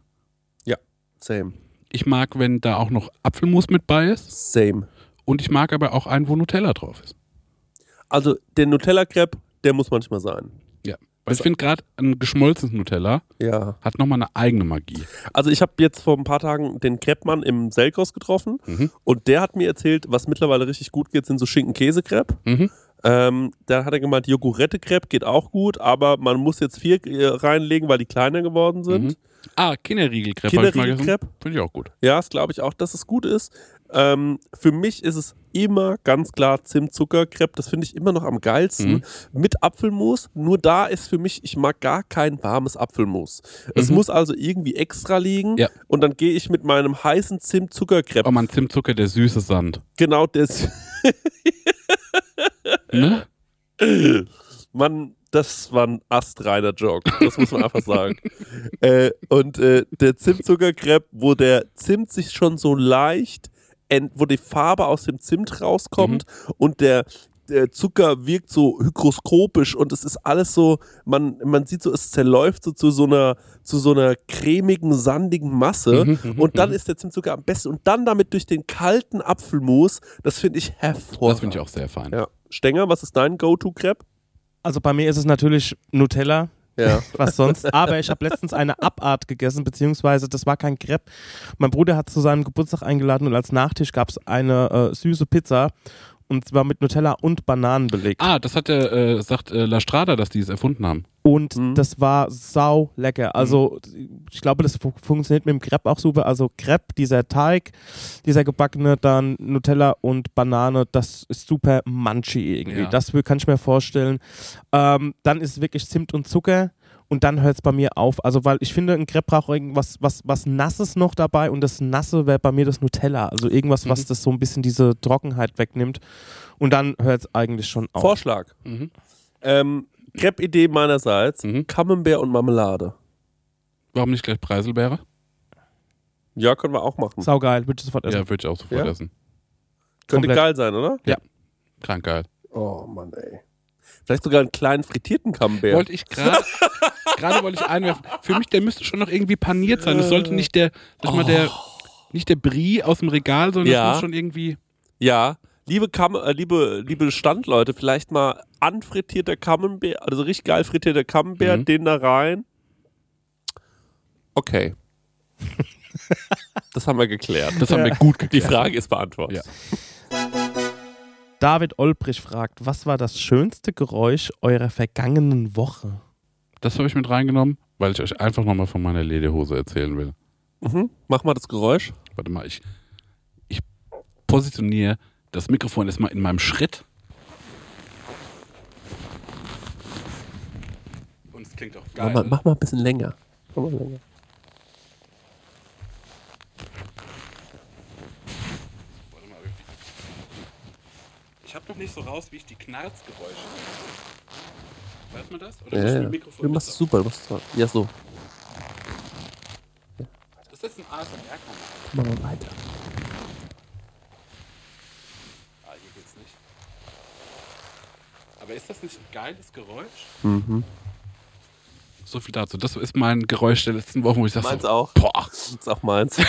Same. Ich mag, wenn da auch noch Apfelmus mit bei ist. Same. Und ich mag aber auch einen, wo Nutella drauf ist. Also, der Nutella-Crepe, der muss manchmal sein. Weil ich finde gerade ein geschmolzenes Nutella Ja. hat nochmal eine eigene Magie. Also, ich habe jetzt vor ein paar Tagen den Crepe-Mann im Selkos getroffen Mhm. und der hat mir erzählt, was mittlerweile richtig gut geht, sind so Schinken-Käse-Crepe. Mhm. Ähm, da hat er gemeint, Jogurette-Crepe geht auch gut, aber man muss jetzt vier äh, reinlegen, weil die kleiner geworden sind. Mhm. Ah, Kinderriegel-Crepe. Kinderriegel-Crepe? Finde ich auch gut. Ja, das glaube ich auch, dass es gut ist. Ähm, für mich ist es immer ganz klar Zimt-Zucker-Crepe. Das finde ich immer noch am geilsten. Mhm. Mit Apfelmus. Nur da ist für mich, ich mag gar kein warmes Apfelmus. Es Mhm. muss also irgendwie extra liegen. Ja. Und dann gehe ich mit meinem heißen Zimt-Zucker-Crepe. Oh man, Zimtzucker, der süße Sand. Genau das. [laughs] Ne? Mann, das war ein astreiner Joke. Das muss man einfach sagen. äh, und äh, der Zimtzuckercrepe, wo der Zimt sich schon so leicht, wo die Farbe aus dem Zimt rauskommt und der, der Zucker wirkt so hygroskopisch und es ist alles so, man, man sieht so, es zerläuft so zu so einer, zu so einer cremigen, sandigen Masse Mhm, mhm, und dann mhm. ist der Zimtzucker am besten und dann damit durch den kalten Apfelmus, das finde ich hervorragend. Das finde ich auch sehr fein. Ja. Stenger, was ist dein Go-To-Crepe? Also bei mir ist es natürlich Nutella, Ja. [laughs] was sonst. Aber ich habe letztens eine Abart gegessen, beziehungsweise das war kein Crepe. Mein Bruder hat zu seinem Geburtstag eingeladen und als Nachtisch gab es eine äh, süße Pizza und zwar mit Nutella und Bananen belegt. Ah, das hat der, äh, sagt äh, La Strada, dass die es erfunden haben. Und Mhm. das war sau lecker. Also ich glaube, das fu funktioniert mit dem Crepe auch super. Also Crepe, dieser Teig, dieser gebackene, dann Nutella und Banane, das ist super munchy irgendwie. Ja. Das will- kann ich mir vorstellen. Ähm, dann ist es wirklich Zimt und Zucker. Und dann hört es bei mir auf. Also, weil ich finde, ein Crepe braucht irgendwas was, was Nasses noch dabei und das Nasse wäre bei mir das Nutella. Also irgendwas, was Mhm. das so ein bisschen diese Trockenheit wegnimmt. Und dann hört es eigentlich schon auf. Vorschlag. Mhm. Ähm, Crepe-Idee meinerseits. Mhm. Camembert und Marmelade. Warum nicht gleich Preiselbeere? Ja, können wir auch machen. Saugeil, würde ich sofort essen. Ja, würde ich auch sofort Ja? essen. Könnte komplett. geil sein, oder? Krank geil. Oh Mann, ey. Vielleicht sogar einen kleinen frittierten Camembert. Wollte ich gerade, [laughs] gerade wollte ich einwerfen. Für mich, der müsste schon noch irgendwie paniert sein. Es sollte nicht der, sag ich mal, der, nicht der Brie aus dem Regal, sondern Ja. es muss schon irgendwie. Ja, liebe, Kam äh, liebe, liebe Standleute, vielleicht mal anfrittierter Camembert, also richtig geil frittierter Camembert, Mhm. den da rein. Okay. [laughs] das haben wir geklärt. Das haben wir gut Die geklärt. Frage ist beantwortet. [laughs] David Olbrich fragt, was war das schönste Geräusch eurer vergangenen Woche? Das habe ich mit reingenommen, weil ich euch einfach nochmal von meiner Lederhose erzählen will. Mhm. Mach mal das Geräusch. Warte mal, ich, ich positioniere das Mikrofon erstmal in meinem Schritt. Und es klingt auch geil. Mach mal, mach mal ein bisschen länger. Mach mal länger. Warte mal, Ich habe noch nicht so raus, wie ich die Knarzgeräusche. Weiß man das? Oder Ja, ja. Mikrofon Du machst es super. Du machst es ja so. Ist das ein ASMR-Kanal? Mach mal weiter. Ah, hier geht's nicht. Aber ist das nicht ein geiles Geräusch? Mhm. So viel dazu. Das ist mein Geräusch der letzten Wochen, wo ich sage Meins so, auch. boah. Das ist auch meins. [laughs]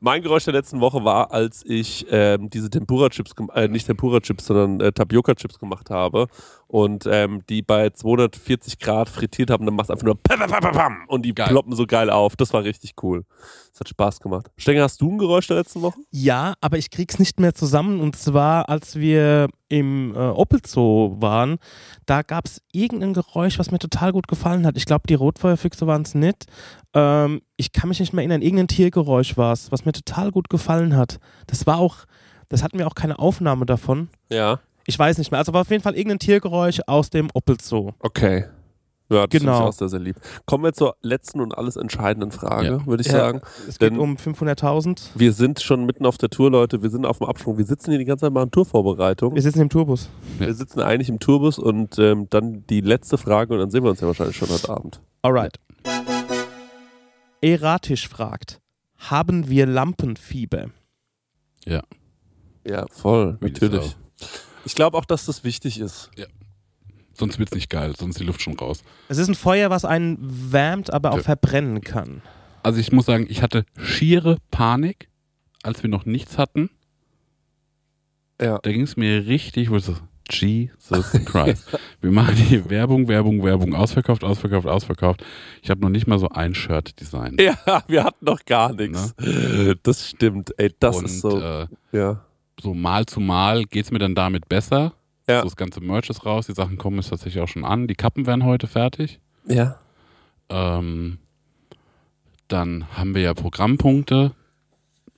Mein Geräusch der letzten Woche war, als ich ähm, diese Tempura-Chips, äh, nicht Tempura-Chips, sondern äh, Tapioca-Chips gemacht habe und ähm, die bei 240 Grad frittiert haben, dann machst du einfach nur pam, pam, pam, pam, und die Geil. ploppen so geil auf. Das war richtig cool. Das hat Spaß gemacht. Stenger, hast du ein Geräusch der letzten Woche? Ja, aber ich krieg's nicht mehr zusammen. Und zwar, als wir im äh, Opel Zoo waren, da gab's irgendein Geräusch, was mir total gut gefallen hat. Ich glaube, die Rotfeuerfüchse waren es nicht. Ähm, ich kann mich nicht mehr erinnern. Irgendein Tiergeräusch war es, was mir total gut gefallen hat. Das war auch, das hatten wir auch keine Aufnahme davon. Ja. Ich weiß nicht mehr. Also war auf jeden Fall irgendein Tiergeräusch aus dem Opel Zoo. Okay. Ja, das Genau. ist auch sehr, sehr lieb. Kommen wir zur letzten und alles entscheidenden Frage, Ja. würde ich Ja. sagen. Es geht Denn- um 500.000. Wir sind schon mitten auf der Tour, Leute. Wir sind auf dem Absprung. Wir sitzen hier die ganze Zeit mal in Tourvorbereitung. Wir sitzen im Tourbus. Wir sitzen eigentlich im Tourbus und ähm, dann die letzte Frage und dann sehen wir uns ja wahrscheinlich schon heute Abend. Alright. Eratisch fragt: Haben wir Lampenfieber? Ja. Ja, voll, natürlich. Ich glaube auch, dass das wichtig ist. Sonst wird's nicht geil, sonst ist die Luft schon raus. Es ist ein Feuer, was einen wärmt, aber auch Ja. verbrennen kann. Also ich muss sagen, ich hatte schiere Panik, als wir noch nichts hatten. Ja. Da ging es mir richtig, wo ich so, Jesus Christ. [laughs] wir machen die Werbung, Werbung, Werbung, ausverkauft, ausverkauft, ausverkauft. Ich habe noch nicht mal so ein Shirt designt. Ja, wir hatten noch gar nichts. Das stimmt. Ey, das Und ist so. äh, ja. So mal zu mal geht es mir dann damit besser. Ja. So das ganze Merch ist raus, die Sachen kommen jetzt tatsächlich auch schon an. Die Kappen werden heute fertig. Ja. Ähm, dann haben wir ja Programmpunkte,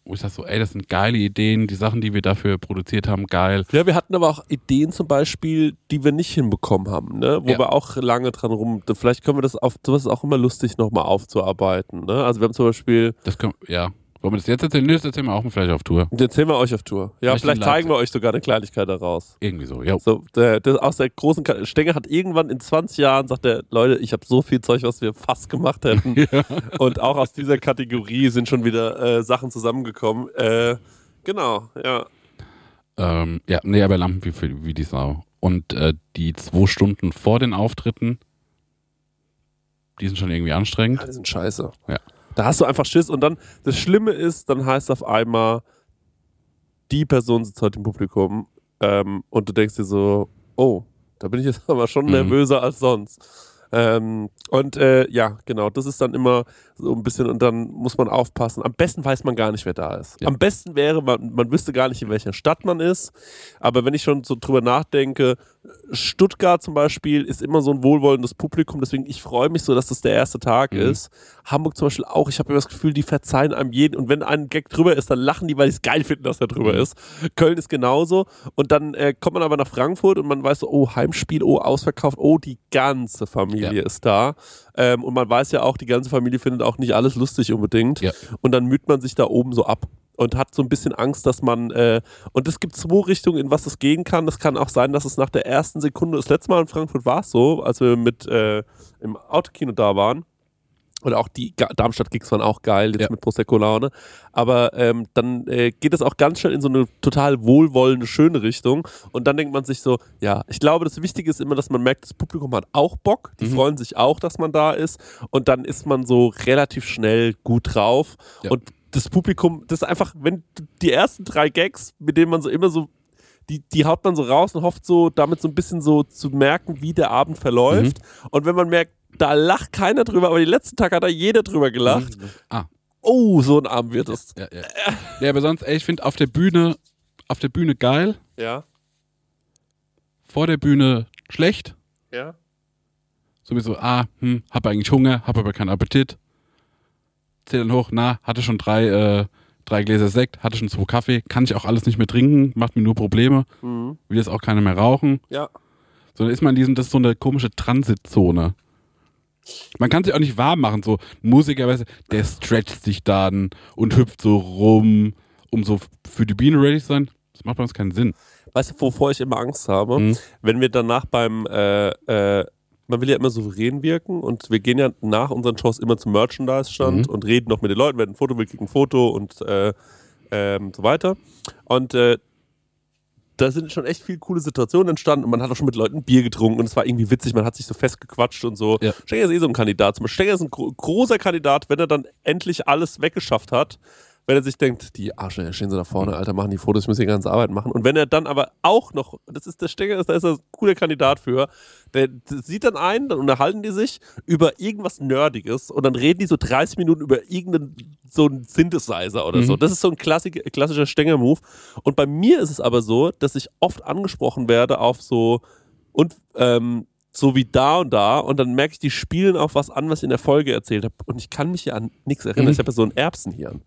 wo ich sage so, ey, das sind geile Ideen, die Sachen, die wir dafür produziert haben, geil. Ja, wir hatten aber auch Ideen zum Beispiel, die wir nicht hinbekommen haben, ne? wo Ja. wir auch lange dran rum. Vielleicht können wir das auf, sowas ist auch immer lustig nochmal aufzuarbeiten. Ne? Also wir haben zum Beispiel, Das können, ja. Wollen wir das jetzt erzählen? Nee, das erzählen wir auch vielleicht auf Tour. jetzt sehen wir euch auf Tour. Ja, Vielleicht vielleicht zeigen wir euch sogar eine Kleinigkeit daraus. Irgendwie so, ja. So, der, der, aus der großen Ka Stenger hat irgendwann in 20 Jahren sagt er, Leute, ich habe so viel Zeug, was wir fast gemacht hätten. [laughs] Und auch aus dieser Kategorie sind schon wieder äh, Sachen zusammengekommen. Äh, genau, ja. Ähm, ja, nee, aber Lampen wie, wie, wie die Sau. Und äh, die zwei Stunden vor den Auftritten, die sind schon irgendwie anstrengend. Ja, die sind scheiße. Ja. Da hast du einfach Schiss und dann, das Schlimme ist, dann heißt auf einmal, die Person sitzt heute im Publikum ähm, und du denkst dir so, oh, da bin ich jetzt [laughs] aber schon Mhm. nervöser als sonst. Ähm, und äh, ja, genau, das ist dann immer so ein bisschen und dann muss man aufpassen. Am besten weiß man gar nicht, wer da ist. Ja. Am besten wäre, man, man wüsste gar nicht, in welcher Stadt man ist. Aber wenn ich schon so drüber nachdenke, Stuttgart zum Beispiel ist immer so ein wohlwollendes Publikum, deswegen ich freue mich so, dass das der erste Tag Mhm. ist. Hamburg zum Beispiel auch, ich habe immer das Gefühl, die verzeihen einem jeden und wenn ein Gag drüber ist, dann lachen die, weil die es geil finden, dass er drüber Mhm. ist. Köln ist genauso und dann äh, kommt man aber nach Frankfurt und man weiß so, oh, Heimspiel, oh, ausverkauft, oh, die ganze Familie Ja. ist da. Ähm, und man weiß ja auch, die ganze Familie findet auch nicht alles lustig unbedingt. Ja. Und dann müht man sich da oben so ab und hat so ein bisschen Angst, dass man, äh, und es gibt zwei Richtungen, in was es gehen kann. Das kann auch sein, dass es nach der ersten Sekunde, das letzte Mal in Frankfurt war es so, als wir mit äh, im Autokino da waren. Oder auch die Darmstadt-Gigs waren auch geil, jetzt Ja. mit Prosecco-Laune. Aber ähm, dann äh, geht es auch ganz schnell in so eine total wohlwollende, schöne Richtung. Und dann denkt man sich so, ja, ich glaube, das Wichtige ist immer, dass man merkt, das Publikum hat auch Bock. Die Mhm. freuen sich auch, dass man da ist. Und dann ist man so relativ schnell gut drauf. Ja. Und das Publikum, das ist einfach, wenn die ersten drei Gags, mit denen man so immer so die, die haut man so raus und hofft so, damit so ein bisschen so zu merken, wie der Abend verläuft. Mhm. Und wenn man merkt, da lacht keiner drüber, aber die letzten Tag hat da jeder drüber gelacht. Ah, Oh, so ein Abend wird es. ja, ja. Ja, aber sonst, ey, ich finde auf der Bühne, auf der Bühne geil, Ja, vor der Bühne schlecht. ja. Sowieso, ah, hm, hab eigentlich Hunger, hab aber keinen Appetit. Zähl dann hoch, na, hatte schon drei, äh, drei Gläser Sekt, hatte schon zwei Kaffee, kann ich auch alles nicht mehr trinken, macht mir nur Probleme, Mhm. will jetzt auch keiner mehr rauchen. Ja. So, dann ist man in diesem, das ist so eine komische Transitzone. Man kann sich auch nicht warm machen, so ein Musiker, weißt du, der stretcht sich dann und hüpft so rum, um so für die Biene ready zu sein. Das macht bei uns keinen Sinn. Weißt du, wovor ich immer Angst habe? Mhm. Wenn wir danach beim, äh, äh, man will ja immer souverän wirken und wir gehen ja nach unseren Shows immer zum Merchandise-Stand Mhm. und reden noch mit den Leuten, wenn ein Foto will, kriegt ein Foto und äh, ähm, so weiter. Und äh, da sind schon echt viele coole Situationen entstanden und man hat auch schon mit Leuten Bier getrunken und es war irgendwie witzig, man hat sich so festgequatscht und so. Ja. Stenger ist eh so ein Kandidat. Zum Beispiel Stenger ist ein gro großer Kandidat, wenn er dann endlich alles weggeschafft hat, wenn er sich denkt, die Arschlöcher stehen so da vorne, Alter, machen die Fotos, ich muss die ganze Arbeit machen. Und wenn er dann aber auch noch, das ist der Stecker, da ist er ein cooler Kandidat für, der sieht dann ein, dann unterhalten die sich über irgendwas Nerdiges und dann reden die so 30 Minuten über irgendeinen so einen Synthesizer oder so. Das ist so ein klassik, klassischer Stenger-Move. Und bei mir ist es aber so, dass ich oft angesprochen werde auf so und ähm, so wie da und da und dann merke ich, die spielen auch was an, was ich in der Folge erzählt habe und ich kann mich ja an nichts erinnern. Mhm. Ich habe ja so ein Erbsenhirn.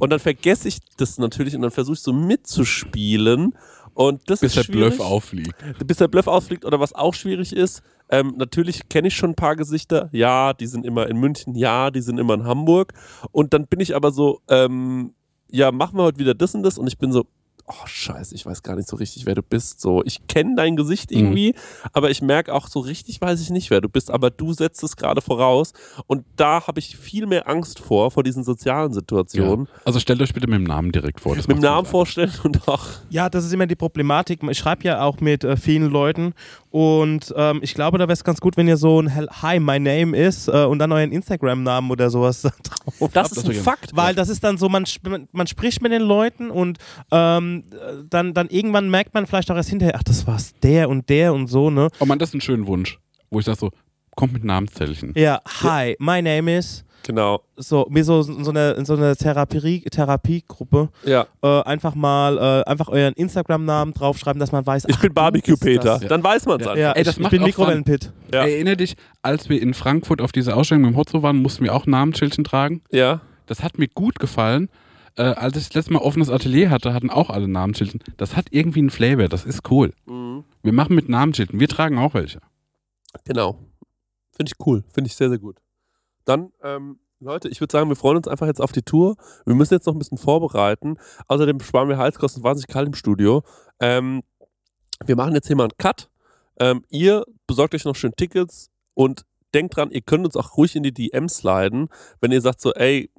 Und dann vergesse ich das natürlich und dann versuche ich so mitzuspielen und das Bis ist der Bluff auffliegt. bis der Bluff ausfliegt oder was auch schwierig ist. Ähm, natürlich kenne ich schon ein paar Gesichter. Ja, die sind immer in München. Ja, die sind immer in Hamburg. Und dann bin ich aber so, ähm, ja, machen wir heute wieder das und das. Und ich bin so, oh scheiße, ich weiß gar nicht so richtig, wer du bist. So, ich kenne dein Gesicht irgendwie, aber ich merke auch so richtig, weiß ich nicht, wer du bist. Aber du setzt es gerade voraus. Und da habe ich viel mehr Angst vor, vor diesen sozialen Situationen. Ja. Also stellt euch bitte mit dem Namen direkt vor. Das Mit dem Namen vorstellen und auch Ja, das ist immer die Problematik. Ich schreibe ja auch mit äh, vielen Leuten und ähm, ich glaube, da wäre es ganz gut, wenn ihr so ein Hi, my name is äh, und dann euren Instagram-Namen oder sowas [laughs] drauf das habt. ist das ein wäre- Fakt. Weil das ist dann so, man, sp man- spricht mit den Leuten und ähm, äh, dann, dann irgendwann merkt man vielleicht auch erst hinterher, ach, das war's der und der und so, ne? Oh man, das ist ein schöner Wunsch. Wo ich sage so, kommt mit Namenszettelchen. Ja, hi, my name is. Genau. So, wie so, so eine, in so eine Therapie, Therapiegruppe. Ja. Äh, einfach mal, äh, einfach euren Instagram-Namen draufschreiben, dass man weiß, Ich ach, bin du Barbecue bist Peter. das. Dann weiß man es Ja. einfach. Ja, Ey, das ich, bin Mikrowellenpit. Ja. Erinner dich, als wir in Frankfurt auf dieser Ausstellung mit dem Hotzo waren, mussten wir auch Namensschildchen tragen. Ja. Das hat mir gut gefallen. Äh, als ich das letzte Mal offenes Atelier hatte, hatten auch alle Namensschildchen. Das hat irgendwie einen Flavor, das ist cool. Mhm. Wir machen mit Namensschildchen, wir tragen auch welche. Genau. Finde ich cool. Finde ich sehr, sehr gut. Dann, ähm, Leute, ich würde sagen, wir freuen uns einfach jetzt auf die Tour. Wir müssen jetzt noch ein bisschen vorbereiten. Außerdem sparen wir Heizkosten, wahnsinnig kalt im Studio. Ähm, wir machen jetzt hier mal einen Cut. Ähm, ihr besorgt euch noch schön Tickets und denkt dran, ihr könnt uns auch ruhig in die DMs sliden, wenn ihr sagt so, ey,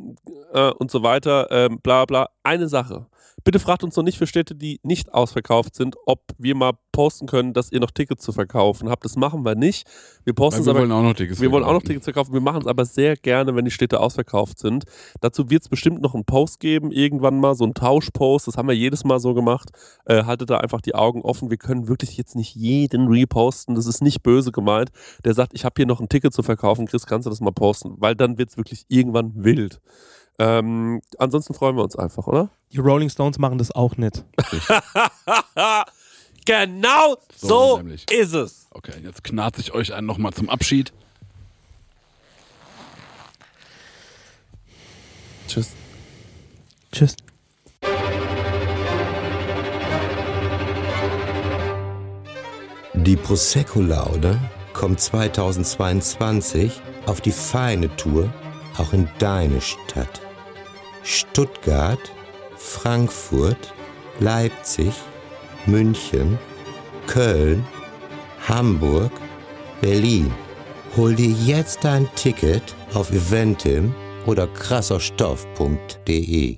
äh, und so weiter, ähm, bla bla. Eine Sache. Bitte fragt uns noch nicht für Städte, die nicht ausverkauft sind, ob wir mal posten können, dass ihr noch Tickets zu verkaufen habt. Das machen wir nicht. Wir posten Weil wir aber wollen auch noch Tickets wir wollen auch noch. Tickets verkaufen. Wir machen es aber sehr gerne, wenn die Städte ausverkauft sind. Dazu wird es bestimmt noch einen Post geben, irgendwann mal, so einen Tauschpost. Das haben wir jedes Mal so gemacht. Äh, haltet da einfach die Augen offen. Wir können wirklich jetzt nicht jeden reposten. Das ist nicht böse gemeint. Der sagt, ich habe hier noch ein Ticket zu verkaufen. Chris, kannst du das mal posten? Weil dann wird es wirklich irgendwann wild. Ähm, ansonsten freuen wir uns einfach, oder? Die Rolling Stones machen das auch nicht. [laughs] genau so, So ist es. Okay, jetzt knarze ich euch einen nochmal zum Abschied. Tschüss. Tschüss. Die Prosecco-Laude kommt 2022 auf die feine Tour auch in deine Stadt. Stuttgart, Frankfurt, Leipzig, München, Köln, Hamburg, Berlin. Hol dir jetzt dein Ticket auf eventim oder krasserstoff.de.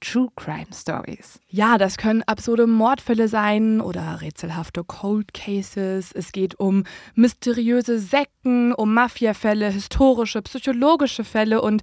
True Crime Stories. ja, das können absurde Mordfälle sein oder rätselhafte Cold Cases. Es geht um mysteriöse Sekten, um Mafiafälle, historische, psychologische Fälle und